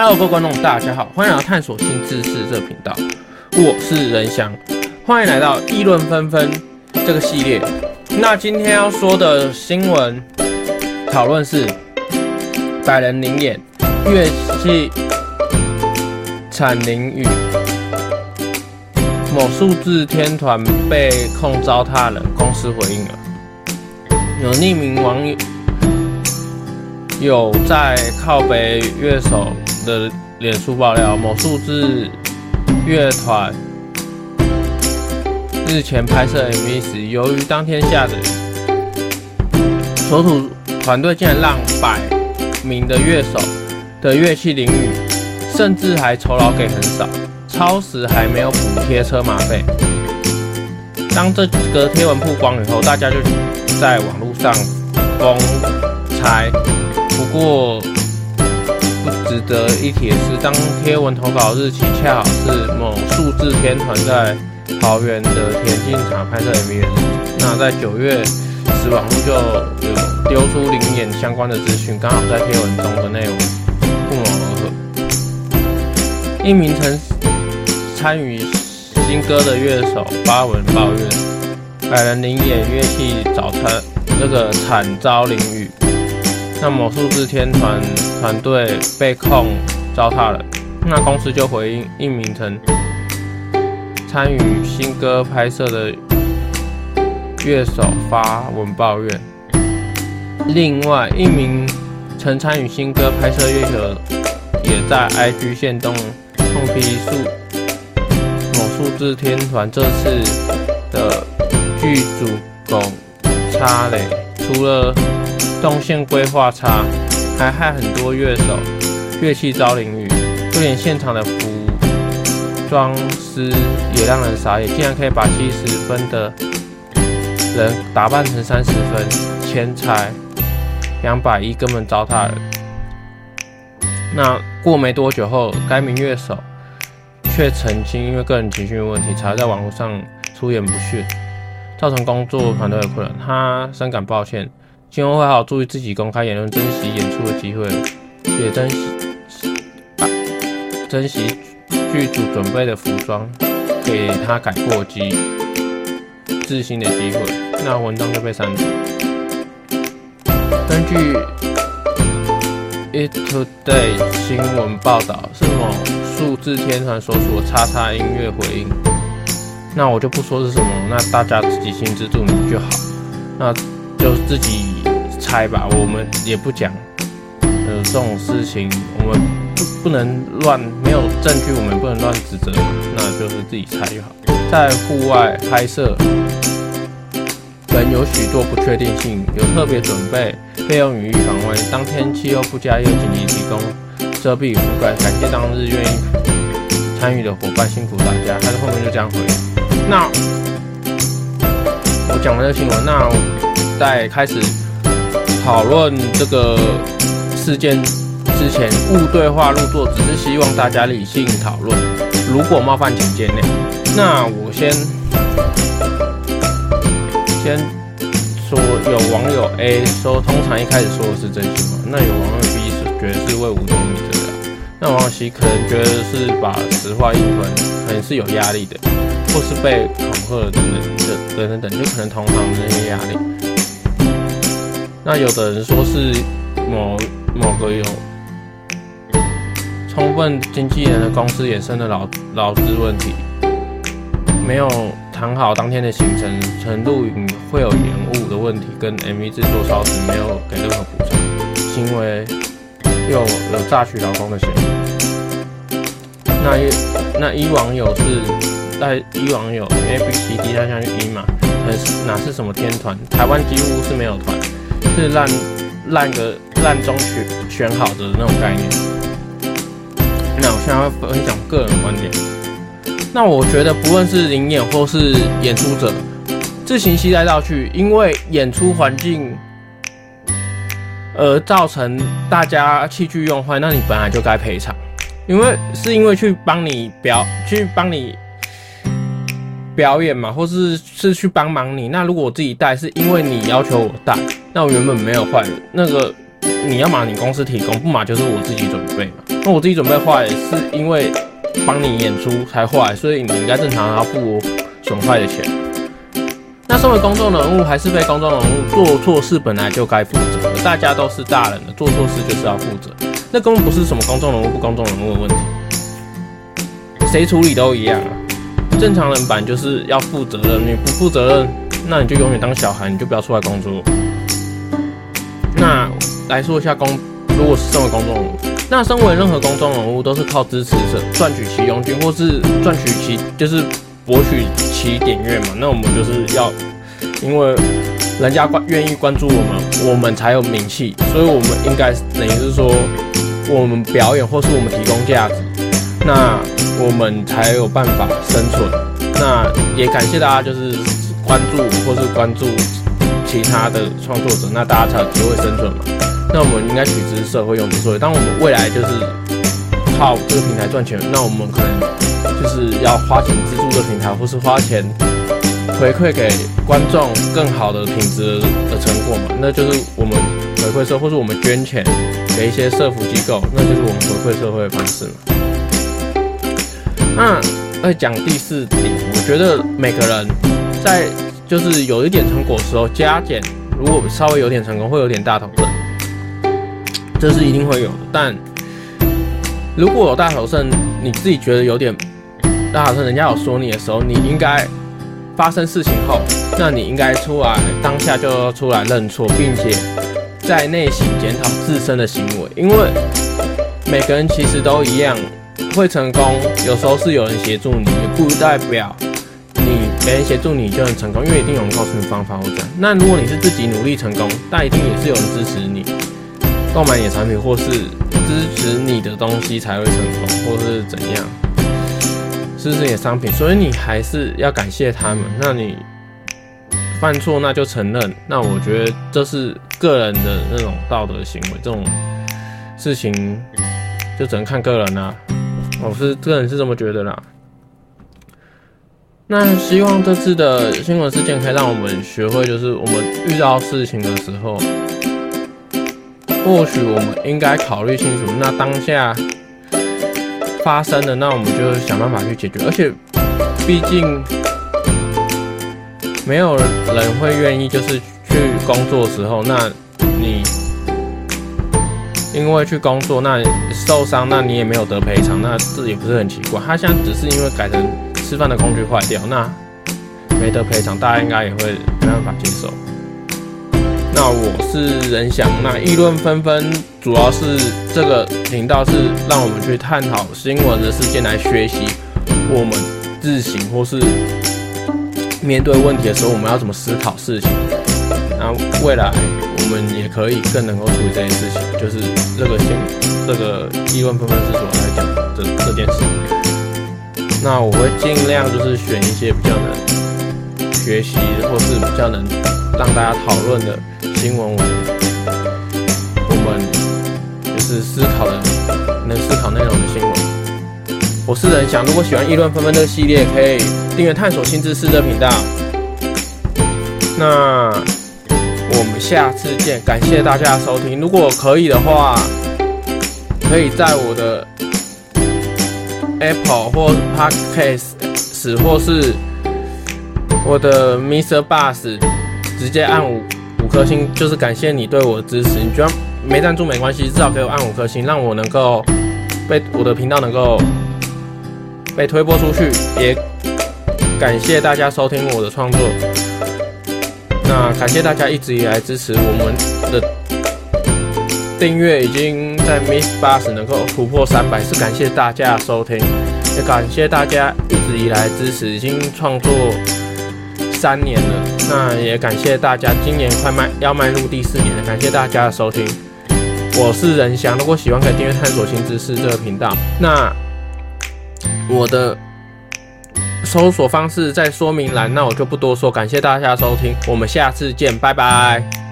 Hello，各位观众，大家好，欢迎来到探索新知识这个频道，我是仁翔，欢迎来到议论纷纷这个系列。那今天要说的新闻讨论是百人临演乐器产淋雨，某数字天团被控糟蹋了，公司回应了，有匿名网友有在靠北乐手的脸书爆料，某数字乐团日前拍摄 MV 时，由于当天下着雨，所属团队竟然让百名的乐手的乐器淋雨，甚至还酬劳给很少，超时还没有补贴车马费。当这个贴文曝光以后，大家就在网络上疯猜。不过。值得一提的是，当贴文投稿日期恰好是某数字天团在桃园的田径场拍摄 MV，那在九月时，网络就有丢出临演相关的资讯，刚好在贴文中的内容不谋而合。一名曾参与新歌的乐手发文抱怨，百人临演乐器早餐那个惨遭淋雨。那某数字天团团队被控糟蹋了，那公司就回应一名曾参与新歌拍摄的乐手发文抱怨。另外一名曾参与新歌拍摄乐手也在 IG 限动痛批数某数字天团这次的剧组拱差嘞，除了。动线规划差，还害很多乐手乐器遭淋雨，就连现场的服装师也让人傻眼，竟然可以把七十分的人打扮成三十分，钱财两百亿根本糟蹋了。那过没多久后，该名乐手却曾经，因为个人情绪问题，才在网络上出言不逊，造成工作团队的困扰，他深感抱歉。今后会好好注意自己公开言论，珍惜演出的机会，也珍惜啊，珍惜剧组准备的服装，给他改过机自新的机会。那文章就被删除。根据 It Today 新闻报道，是某数字天团所属的叉叉音乐回应。那我就不说是什么，那大家自己心知肚明就好。那。就自己猜吧，我们也不讲。呃，这种事情我们不不能乱，没有证据我们不能乱指责，那就是自己猜就好。在户外拍摄，本有许多不确定性，有特别准备备用雨衣防万一。当天气候不佳，又紧急提供遮蔽覆盖。感谢当日愿意参与的伙伴，辛苦大家。他在后面就这样回。那讲完这个新闻，那。在开始讨论这个事件之前，勿对话入座，只是希望大家理性讨论。如果冒犯，请见谅。那我先先说，有网友 A 说，通常一开始说的是真心话。那有网友 B 是觉得是为五斗米折腰。那王友 C 可能觉得是把实话硬吞，可能是有压力的，或是被或者等等等等等，就可能同行的那些压力。那有的人说是某某个有充分经纪人的公司衍生的劳劳资问题，没有谈好当天的行程，程录影会有延误的问题，跟 MV 制作超时没有给任何补偿，行为又有诈取劳工的嫌疑。那一那一网友是在一网友 A B C D 他想去一嘛，可是哪是什么天团？台湾几乎是没有团。是烂烂个烂中选选好的那种概念。那我现在会分享个人观点。那我觉得不论是临演或是演出者，自行携带道具，因为演出环境而造成大家器具用坏，那你本来就该赔偿。因为是因为去帮你表去帮你表演嘛，或是是去帮忙你。那如果我自己带，是因为你要求我带。那我原本没有坏的，那个你要嘛你公司提供，不嘛就是我自己准备嘛。那我自己准备坏是因为帮你演出才坏，所以你应该正常要付损坏的钱。那身为公众人物还是非公众人物，做错事本来就该负责，大家都是大人的，做错事就是要负责。那根本不是什么公众人物不公众人物的问题，谁处理都一样啊。正常人版就是要负责任，你不负责任，那你就永远当小孩，你就不要出来工作。那来说一下公，如果是身为公众人物，那身为任何公众人物都是靠支持者赚取其佣金，或是赚取其就是博取其点阅嘛。那我们就是要，因为人家关愿意关注我们，我们才有名气，所以我们应该等于是说，我们表演或是我们提供价值。那我们才有办法生存。那也感谢大家，就是关注或是关注其他的创作者，那大家才有机会生存嘛。那我们应该取之社会，用之社会。当我们未来就是靠这个平台赚钱，那我们可能就是要花钱资助这个平台，或是花钱回馈给观众更好的品质的成果嘛。那就是我们回馈社会，或是我们捐钱给一些社福机构，那就是我们回馈社会的方式嘛。那在讲第四点，我觉得每个人在就是有一点成果的时候，加减如果稍微有点成功，会有点大头症，这是一定会有的。但如果有大头症，你自己觉得有点大头症，人家有说你的时候，你应该发生事情后，那你应该出来当下就要出来认错，并且在内心检讨自身的行为，因为每个人其实都一样。会成功，有时候是有人协助你，也不代表你没人协助你就能成功，因为一定有人告诉你方法或者。那如果你是自己努力成功，但一定也是有人支持你购买你的产品，或是支持你的东西才会成功，或是怎样支持你的商品，所以你还是要感谢他们。那你犯错那就承认，那我觉得这是个人的那种道德行为，这种事情就只能看个人啦。我是个人是这么觉得啦。那希望这次的新闻事件可以让我们学会，就是我们遇到事情的时候，或许我们应该考虑清楚，那当下发生的，那我们就想办法去解决。而且，毕竟没有人会愿意就是去工作的时候，那。因为去工作，那受伤，那你也没有得赔偿，那这也不是很奇怪。他现在只是因为改成吃饭的工具坏掉，那没得赔偿，大家应该也会没办法接受。那我是仁翔，那议论纷纷，主要是这个频道是让我们去探讨新闻的事件来学习我们自省，或是面对问题的时候，我们要怎么思考事情。那未来。我们也可以更能够处理这件事情，就是这个新这个议论纷纷之所来讲这这件事。那我会尽量就是选一些比较能学习或是比较能让大家讨论的新闻文，我们就是思考的能思考内容的新闻。我是人想，如果喜欢议论纷纷这个系列，可以订阅探索新知识的频道。那。我们下次见，感谢大家收听。如果可以的话，可以在我的 Apple 或 Podcast 或是我的 Mr. Bus 直接按五五颗星，就是感谢你对我的支持。你觉得没赞助没关系，至少给我按五颗星，让我能够被我的频道能够被推播出去。也感谢大家收听我的创作。那感谢大家一直以来支持我们的订阅，已经在 MixerBox 能够突破三百，是感谢大家的收听，也感谢大家一直以来支持，已经创作三年了。那也感谢大家，今年快迈要迈入第四年了，感谢大家的收听。我是任翔，如果喜欢可以订阅探索新知识这个频道。那我的。搜索方式在说明栏，那我就不多说。感谢大家收听，我们下次见，拜拜。